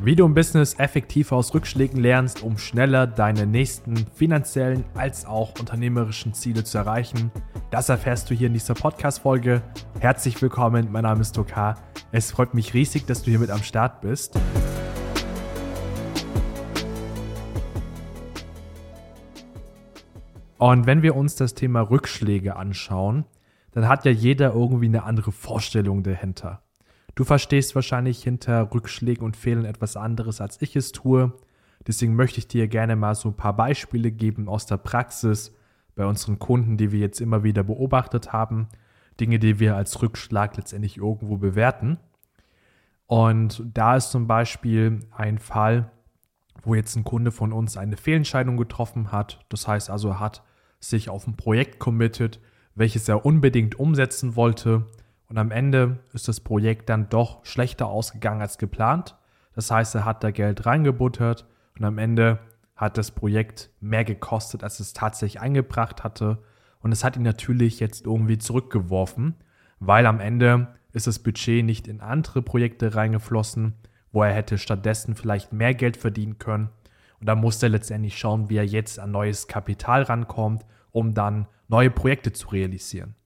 Wie du im Business effektiv aus Rückschlägen lernst, um schneller deine nächsten finanziellen als auch unternehmerischen Ziele zu erreichen, das erfährst du hier in dieser Podcast-Folge. Herzlich willkommen, mein Name ist Tokar. Es freut mich riesig, dass du hier mit am Start bist. Und wenn wir uns das Thema Rückschläge anschauen, dann hat ja jeder irgendwie eine andere Vorstellung dahinter. Du verstehst wahrscheinlich hinter Rückschlägen und Fehlern etwas anderes, als ich es tue. Deswegen möchte ich dir gerne mal so ein paar Beispiele geben aus der Praxis bei unseren Kunden, die wir jetzt immer wieder beobachtet haben. Dinge, die wir als Rückschlag letztendlich irgendwo bewerten. Und da ist zum Beispiel ein Fall, wo jetzt ein Kunde von uns eine Fehlentscheidung getroffen hat. Das heißt also, er hat sich auf ein Projekt committed, welches er unbedingt umsetzen wollte und am Ende ist das Projekt dann doch schlechter ausgegangen als geplant. Das heißt, er hat da Geld reingebuttert und am Ende hat das Projekt mehr gekostet, als es tatsächlich eingebracht hatte. Und es hat ihn natürlich jetzt irgendwie zurückgeworfen, weil am Ende ist das Budget nicht in andere Projekte reingeflossen, wo er hätte stattdessen vielleicht mehr Geld verdienen können. Und da muss er letztendlich schauen, wie er jetzt an neues Kapital rankommt, um dann neue Projekte zu realisieren.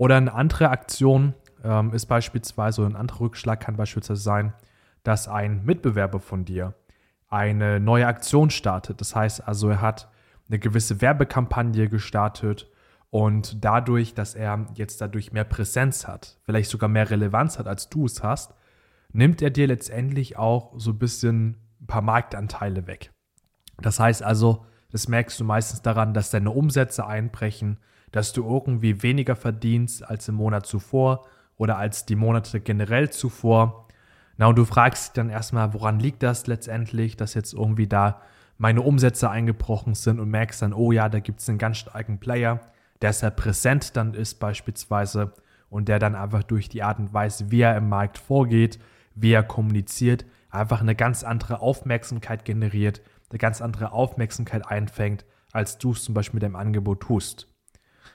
Oder eine andere Aktion ähm, ist beispielsweise, ein anderer Rückschlag kann beispielsweise sein, dass ein Mitbewerber von dir eine neue Aktion startet. Das heißt also, er hat eine gewisse Werbekampagne gestartet und dadurch, dass er jetzt dadurch mehr Präsenz hat, vielleicht sogar mehr Relevanz hat, als du es hast, nimmt er dir letztendlich auch so ein bisschen ein paar Marktanteile weg. Das heißt also, das merkst du meistens daran, dass deine Umsätze einbrechen, dass du irgendwie weniger verdienst als im Monat zuvor oder als die Monate generell zuvor. Na, und du fragst dich dann erstmal, woran liegt das letztendlich, dass jetzt irgendwie da meine Umsätze eingebrochen sind und merkst dann, oh ja, da gibt es einen ganz starken Player, der sehr präsent dann ist beispielsweise und der dann einfach durch die Art und Weise, wie er im Markt vorgeht, wie er kommuniziert, einfach eine ganz andere Aufmerksamkeit generiert, eine ganz andere Aufmerksamkeit einfängt, als du es zum Beispiel mit deinem Angebot tust.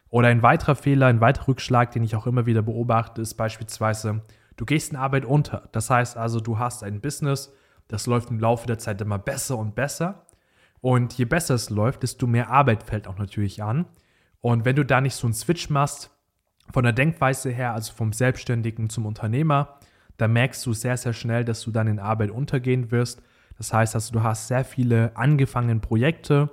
Oder ein weiterer Fehler, ein weiterer Rückschlag, den ich auch immer wieder beobachte, ist beispielsweise, du gehst in Arbeit unter. Das heißt also, du hast ein Business, das läuft im Laufe der Zeit immer besser und besser. Und je besser es läuft, desto mehr Arbeit fällt auch natürlich an. Und wenn du da nicht so einen Switch machst, von der Denkweise her, also vom Selbstständigen zum Unternehmer, dann merkst du sehr, sehr schnell, dass du dann in Arbeit untergehen wirst. Das heißt also, du hast sehr viele angefangene Projekte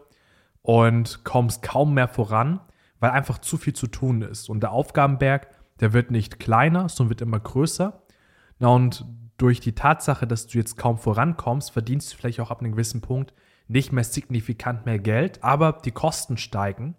und kommst kaum mehr voran weil einfach zu viel zu tun ist. Und der Aufgabenberg, der wird nicht kleiner, sondern wird immer größer. Na, und durch die Tatsache, dass du jetzt kaum vorankommst, verdienst du vielleicht auch ab einem gewissen Punkt nicht mehr signifikant mehr Geld, aber die Kosten steigen.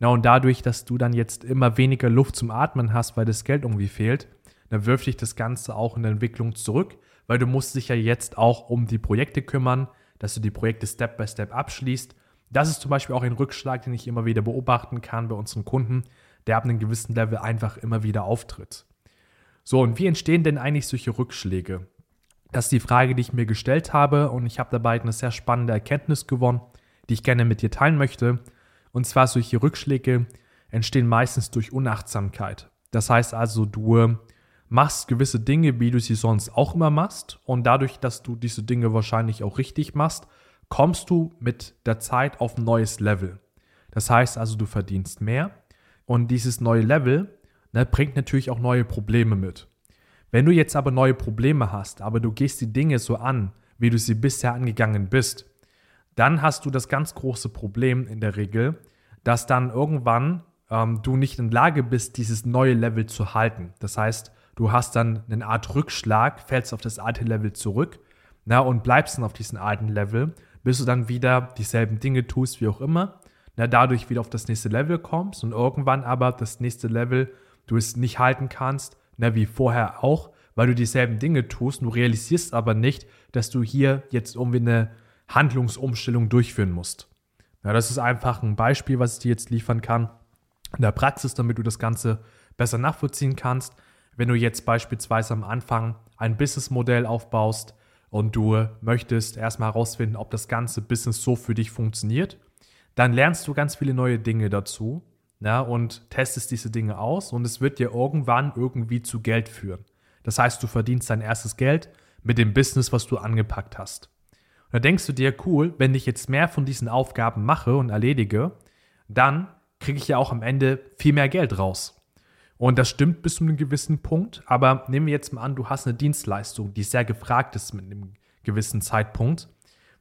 Na, und dadurch, dass du dann jetzt immer weniger Luft zum Atmen hast, weil das Geld irgendwie fehlt, dann wirft dich das Ganze auch in der Entwicklung zurück, weil du musst dich ja jetzt auch um die Projekte kümmern, dass du die Projekte Step by Step abschließt das ist zum Beispiel auch ein Rückschlag, den ich immer wieder beobachten kann bei unseren Kunden, der ab einem gewissen Level einfach immer wieder auftritt. So, und wie entstehen denn eigentlich solche Rückschläge? Das ist die Frage, die ich mir gestellt habe und ich habe dabei eine sehr spannende Erkenntnis gewonnen, die ich gerne mit dir teilen möchte. Und zwar solche Rückschläge entstehen meistens durch Unachtsamkeit. Das heißt also, du machst gewisse Dinge, wie du sie sonst auch immer machst und dadurch, dass du diese Dinge wahrscheinlich auch richtig machst, kommst du mit der Zeit auf ein neues Level. Das heißt also, du verdienst mehr und dieses neue Level ne, bringt natürlich auch neue Probleme mit. Wenn du jetzt aber neue Probleme hast, aber du gehst die Dinge so an, wie du sie bisher angegangen bist, dann hast du das ganz große Problem in der Regel, dass dann irgendwann ähm, du nicht in Lage bist, dieses neue Level zu halten. Das heißt, du hast dann eine Art Rückschlag, fällst auf das alte Level zurück na, und bleibst dann auf diesem alten Level bis du dann wieder dieselben Dinge tust, wie auch immer, na, dadurch wieder auf das nächste Level kommst und irgendwann aber das nächste Level du es nicht halten kannst, na, wie vorher auch, weil du dieselben Dinge tust, du realisierst aber nicht, dass du hier jetzt irgendwie eine Handlungsumstellung durchführen musst. Ja, das ist einfach ein Beispiel, was ich dir jetzt liefern kann in der Praxis, damit du das Ganze besser nachvollziehen kannst. Wenn du jetzt beispielsweise am Anfang ein Businessmodell aufbaust, und du möchtest erstmal herausfinden, ob das ganze Business so für dich funktioniert, dann lernst du ganz viele neue Dinge dazu ja, und testest diese Dinge aus und es wird dir irgendwann irgendwie zu Geld führen. Das heißt, du verdienst dein erstes Geld mit dem Business, was du angepackt hast. Und da denkst du dir, cool, wenn ich jetzt mehr von diesen Aufgaben mache und erledige, dann kriege ich ja auch am Ende viel mehr Geld raus. Und das stimmt bis zu einem gewissen Punkt. Aber nehmen wir jetzt mal an, du hast eine Dienstleistung, die sehr gefragt ist mit einem gewissen Zeitpunkt.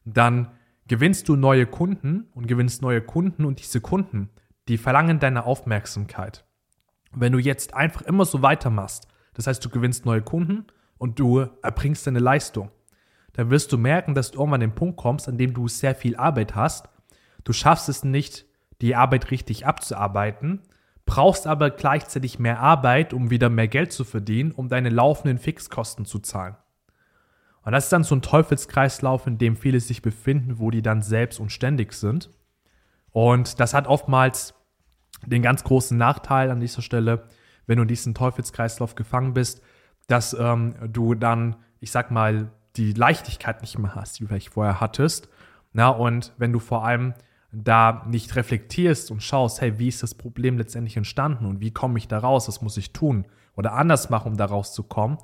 Dann gewinnst du neue Kunden und gewinnst neue Kunden und diese Kunden, die verlangen deine Aufmerksamkeit. wenn du jetzt einfach immer so weitermachst, das heißt, du gewinnst neue Kunden und du erbringst deine Leistung, dann wirst du merken, dass du irgendwann an den Punkt kommst, an dem du sehr viel Arbeit hast. Du schaffst es nicht, die Arbeit richtig abzuarbeiten brauchst aber gleichzeitig mehr Arbeit, um wieder mehr Geld zu verdienen, um deine laufenden Fixkosten zu zahlen. Und das ist dann so ein Teufelskreislauf, in dem viele sich befinden, wo die dann selbst und ständig sind. Und das hat oftmals den ganz großen Nachteil an dieser Stelle, wenn du in diesen Teufelskreislauf gefangen bist, dass ähm, du dann, ich sag mal, die Leichtigkeit nicht mehr hast, die du vielleicht vorher hattest. Na, und wenn du vor allem da nicht reflektierst und schaust, hey, wie ist das Problem letztendlich entstanden und wie komme ich da raus, was muss ich tun oder anders machen, um da rauszukommen,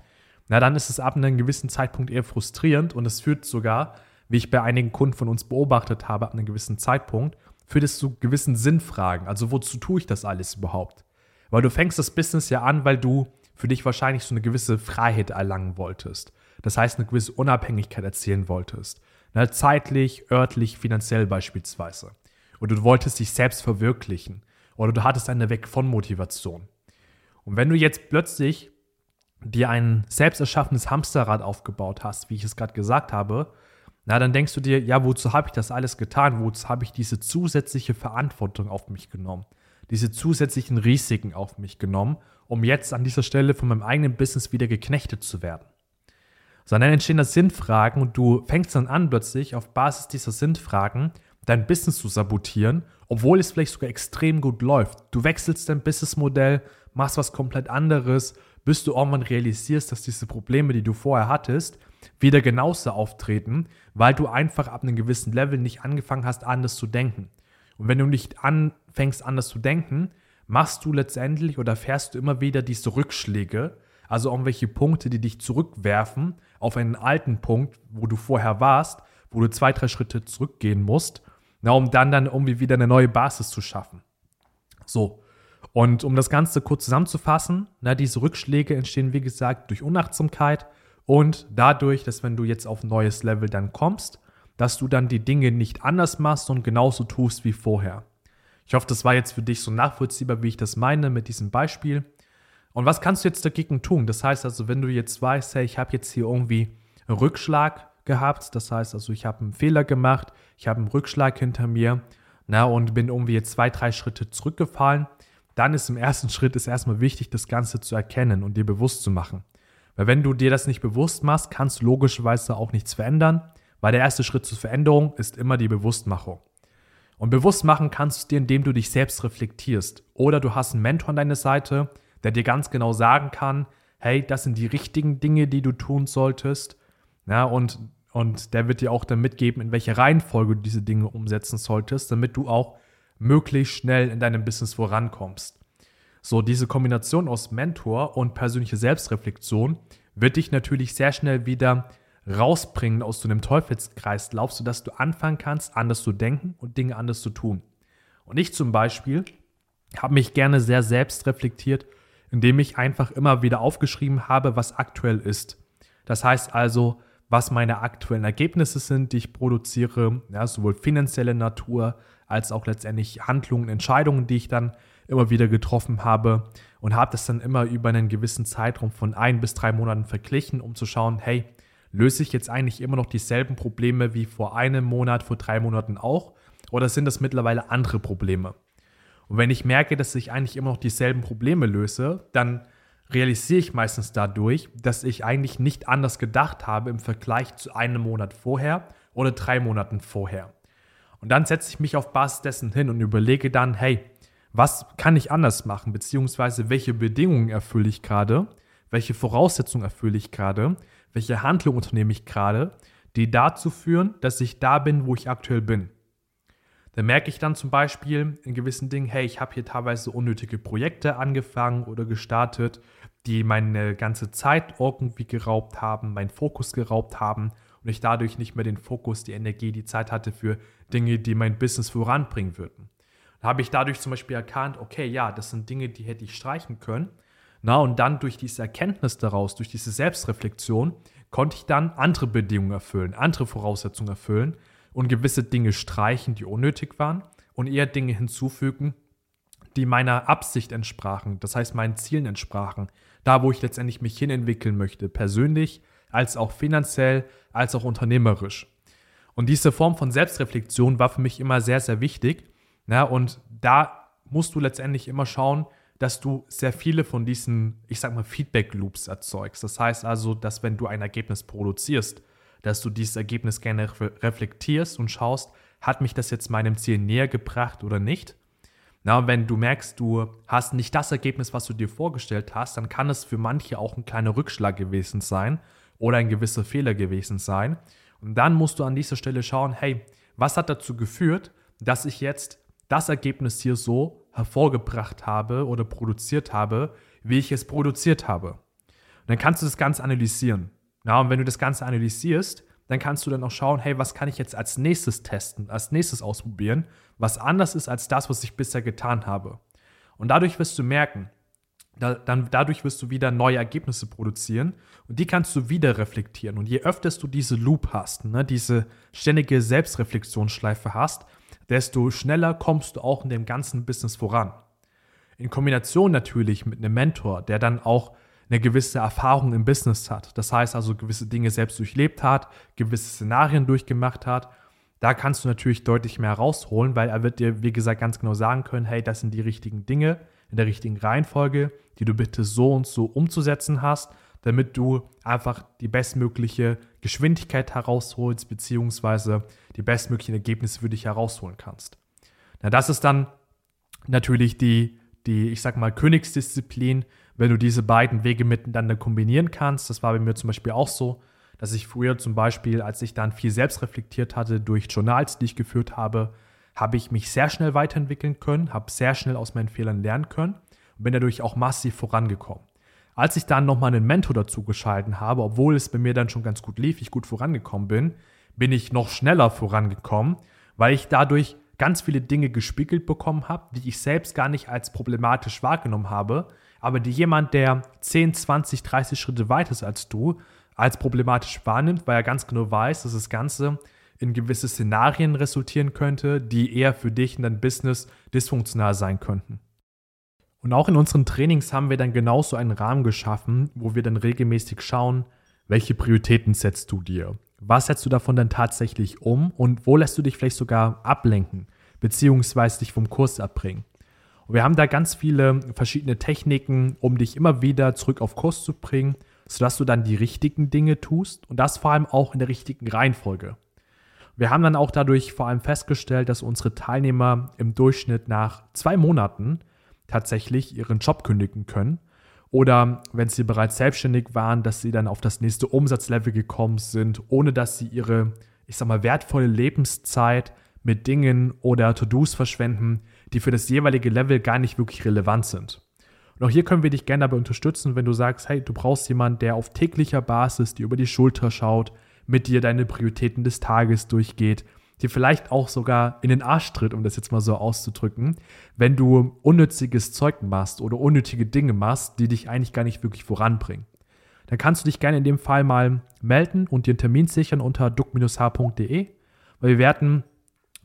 na, dann ist es ab einem gewissen Zeitpunkt eher frustrierend und es führt sogar, wie ich bei einigen Kunden von uns beobachtet habe, ab einem gewissen Zeitpunkt, führt es zu gewissen Sinnfragen. Also, wozu tue ich das alles überhaupt? Weil du fängst das Business ja an, weil du für dich wahrscheinlich so eine gewisse Freiheit erlangen wolltest. Das heißt, eine gewisse Unabhängigkeit erzielen wolltest. Ne, zeitlich, örtlich, finanziell beispielsweise. Oder du wolltest dich selbst verwirklichen. Oder du hattest eine Weg von Motivation. Und wenn du jetzt plötzlich dir ein selbst erschaffenes Hamsterrad aufgebaut hast, wie ich es gerade gesagt habe, na, dann denkst du dir, ja, wozu habe ich das alles getan? Wozu habe ich diese zusätzliche Verantwortung auf mich genommen? Diese zusätzlichen Risiken auf mich genommen, um jetzt an dieser Stelle von meinem eigenen Business wieder geknechtet zu werden? Sondern entstehen da Sinnfragen und du fängst dann an, plötzlich auf Basis dieser Sinnfragen dein Business zu sabotieren, obwohl es vielleicht sogar extrem gut läuft. Du wechselst dein Businessmodell, machst was komplett anderes, bis du irgendwann realisierst, dass diese Probleme, die du vorher hattest, wieder genauso auftreten, weil du einfach ab einem gewissen Level nicht angefangen hast, anders zu denken. Und wenn du nicht anfängst, anders zu denken, machst du letztendlich oder fährst du immer wieder diese Rückschläge, also irgendwelche Punkte, die dich zurückwerfen auf einen alten Punkt, wo du vorher warst, wo du zwei, drei Schritte zurückgehen musst, na, um dann dann irgendwie wieder eine neue Basis zu schaffen. So. Und um das Ganze kurz zusammenzufassen, na, diese Rückschläge entstehen, wie gesagt, durch Unachtsamkeit und dadurch, dass wenn du jetzt auf ein neues Level dann kommst, dass du dann die Dinge nicht anders machst und genauso tust wie vorher. Ich hoffe, das war jetzt für dich so nachvollziehbar, wie ich das meine mit diesem Beispiel. Und was kannst du jetzt dagegen tun? Das heißt also, wenn du jetzt weißt, hey, ich habe jetzt hier irgendwie einen Rückschlag gehabt, das heißt also, ich habe einen Fehler gemacht, ich habe einen Rückschlag hinter mir, na, und bin irgendwie jetzt zwei, drei Schritte zurückgefallen, dann ist im ersten Schritt ist erstmal wichtig, das Ganze zu erkennen und dir bewusst zu machen. Weil wenn du dir das nicht bewusst machst, kannst du logischerweise auch nichts verändern, weil der erste Schritt zur Veränderung ist immer die Bewusstmachung. Und bewusst machen kannst du dir, indem du dich selbst reflektierst. Oder du hast einen Mentor an deiner Seite, der dir ganz genau sagen kann, hey, das sind die richtigen Dinge, die du tun solltest. Ja, und, und der wird dir auch dann mitgeben, in welcher Reihenfolge du diese Dinge umsetzen solltest, damit du auch möglichst schnell in deinem Business vorankommst. So, diese Kombination aus Mentor und persönliche Selbstreflexion wird dich natürlich sehr schnell wieder rausbringen aus so einem Teufelskreislauf, sodass du anfangen kannst, anders zu denken und Dinge anders zu tun. Und ich zum Beispiel habe mich gerne sehr selbst reflektiert indem ich einfach immer wieder aufgeschrieben habe, was aktuell ist. Das heißt also, was meine aktuellen Ergebnisse sind, die ich produziere, ja, sowohl finanzielle Natur als auch letztendlich Handlungen, Entscheidungen, die ich dann immer wieder getroffen habe und habe das dann immer über einen gewissen Zeitraum von ein bis drei Monaten verglichen, um zu schauen, hey, löse ich jetzt eigentlich immer noch dieselben Probleme wie vor einem Monat, vor drei Monaten auch oder sind das mittlerweile andere Probleme? Und wenn ich merke, dass ich eigentlich immer noch dieselben Probleme löse, dann realisiere ich meistens dadurch, dass ich eigentlich nicht anders gedacht habe im Vergleich zu einem Monat vorher oder drei Monaten vorher. Und dann setze ich mich auf Basis dessen hin und überlege dann, hey, was kann ich anders machen, beziehungsweise welche Bedingungen erfülle ich gerade, welche Voraussetzungen erfülle ich gerade, welche Handlung unternehme ich gerade, die dazu führen, dass ich da bin, wo ich aktuell bin. Dann merke ich dann zum Beispiel in gewissen Dingen, hey, ich habe hier teilweise unnötige Projekte angefangen oder gestartet, die meine ganze Zeit irgendwie geraubt haben, meinen Fokus geraubt haben und ich dadurch nicht mehr den Fokus, die Energie, die Zeit hatte für Dinge, die mein Business voranbringen würden. Dann habe ich dadurch zum Beispiel erkannt, okay, ja, das sind Dinge, die hätte ich streichen können. Na, und dann durch diese Erkenntnis daraus, durch diese Selbstreflexion, konnte ich dann andere Bedingungen erfüllen, andere Voraussetzungen erfüllen und gewisse Dinge streichen, die unnötig waren und eher Dinge hinzufügen, die meiner Absicht entsprachen, das heißt meinen Zielen entsprachen, da wo ich letztendlich mich hinentwickeln möchte, persönlich, als auch finanziell, als auch unternehmerisch. Und diese Form von Selbstreflexion war für mich immer sehr, sehr wichtig. Ja, und da musst du letztendlich immer schauen, dass du sehr viele von diesen, ich sag mal, Feedback-Loops erzeugst. Das heißt also, dass wenn du ein Ergebnis produzierst, dass du dieses Ergebnis gerne reflektierst und schaust, hat mich das jetzt meinem Ziel näher gebracht oder nicht? Na, wenn du merkst, du hast nicht das Ergebnis, was du dir vorgestellt hast, dann kann es für manche auch ein kleiner Rückschlag gewesen sein oder ein gewisser Fehler gewesen sein. Und dann musst du an dieser Stelle schauen, hey, was hat dazu geführt, dass ich jetzt das Ergebnis hier so hervorgebracht habe oder produziert habe, wie ich es produziert habe. Und dann kannst du das Ganze analysieren. Ja, und wenn du das Ganze analysierst, dann kannst du dann auch schauen, hey, was kann ich jetzt als nächstes testen, als nächstes ausprobieren, was anders ist als das, was ich bisher getan habe. Und dadurch wirst du merken, da, dann dadurch wirst du wieder neue Ergebnisse produzieren und die kannst du wieder reflektieren. Und je öfter du diese Loop hast, ne, diese ständige Selbstreflexionsschleife hast, desto schneller kommst du auch in dem ganzen Business voran. In Kombination natürlich mit einem Mentor, der dann auch eine gewisse Erfahrung im Business hat. Das heißt also gewisse Dinge selbst durchlebt hat, gewisse Szenarien durchgemacht hat. Da kannst du natürlich deutlich mehr rausholen, weil er wird dir, wie gesagt, ganz genau sagen können, hey, das sind die richtigen Dinge in der richtigen Reihenfolge, die du bitte so und so umzusetzen hast, damit du einfach die bestmögliche Geschwindigkeit herausholst, beziehungsweise die bestmöglichen Ergebnisse für dich herausholen kannst. Na, das ist dann natürlich die, die, ich sag mal, Königsdisziplin, wenn du diese beiden Wege miteinander kombinieren kannst. Das war bei mir zum Beispiel auch so, dass ich früher zum Beispiel, als ich dann viel selbst reflektiert hatte durch Journals, die ich geführt habe, habe ich mich sehr schnell weiterentwickeln können, habe sehr schnell aus meinen Fehlern lernen können und bin dadurch auch massiv vorangekommen. Als ich dann nochmal einen Mentor dazu geschalten habe, obwohl es bei mir dann schon ganz gut lief, ich gut vorangekommen bin, bin ich noch schneller vorangekommen, weil ich dadurch ganz viele Dinge gespiegelt bekommen habe, die ich selbst gar nicht als problematisch wahrgenommen habe, aber die jemand, der 10, 20, 30 Schritte weiter ist als du, als problematisch wahrnimmt, weil er ganz genau weiß, dass das Ganze in gewisse Szenarien resultieren könnte, die eher für dich in deinem Business dysfunktional sein könnten. Und auch in unseren Trainings haben wir dann genauso einen Rahmen geschaffen, wo wir dann regelmäßig schauen, welche Prioritäten setzt du dir? Was setzt du davon dann tatsächlich um und wo lässt du dich vielleicht sogar ablenken, beziehungsweise dich vom Kurs abbringen? Und wir haben da ganz viele verschiedene Techniken, um dich immer wieder zurück auf Kurs zu bringen, sodass du dann die richtigen Dinge tust und das vor allem auch in der richtigen Reihenfolge. Wir haben dann auch dadurch vor allem festgestellt, dass unsere Teilnehmer im Durchschnitt nach zwei Monaten tatsächlich ihren Job kündigen können. Oder wenn sie bereits selbstständig waren, dass sie dann auf das nächste Umsatzlevel gekommen sind, ohne dass sie ihre, ich sag mal, wertvolle Lebenszeit mit Dingen oder To-Dos verschwenden, die für das jeweilige Level gar nicht wirklich relevant sind. Und auch hier können wir dich gerne dabei unterstützen, wenn du sagst, hey, du brauchst jemanden, der auf täglicher Basis dir über die Schulter schaut, mit dir deine Prioritäten des Tages durchgeht, dir vielleicht auch sogar in den Arsch tritt, um das jetzt mal so auszudrücken, wenn du unnütziges Zeug machst oder unnötige Dinge machst, die dich eigentlich gar nicht wirklich voranbringen. Dann kannst du dich gerne in dem Fall mal melden und dir einen Termin sichern unter duck-h.de, weil wir werden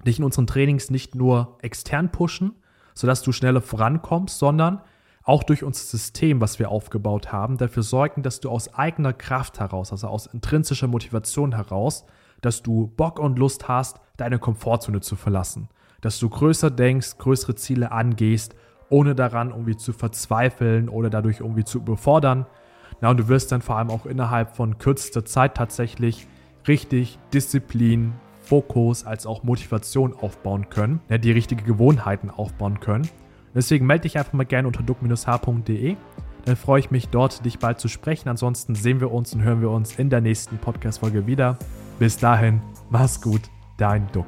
dich in unseren Trainings nicht nur extern pushen, sodass du schneller vorankommst, sondern auch durch unser System, was wir aufgebaut haben, dafür sorgen, dass du aus eigener Kraft heraus, also aus intrinsischer Motivation heraus, dass du Bock und Lust hast, deine Komfortzone zu verlassen. Dass du größer denkst, größere Ziele angehst, ohne daran irgendwie zu verzweifeln oder dadurch irgendwie zu überfordern. Na, und du wirst dann vor allem auch innerhalb von kürzester Zeit tatsächlich richtig Disziplin, Fokus als auch Motivation aufbauen können, ja, die richtige Gewohnheiten aufbauen können. Deswegen melde dich einfach mal gerne unter duck-h.de. Dann freue ich mich dort, dich bald zu sprechen. Ansonsten sehen wir uns und hören wir uns in der nächsten Podcast-Folge wieder. Bis dahin, mach's gut, dein Duck.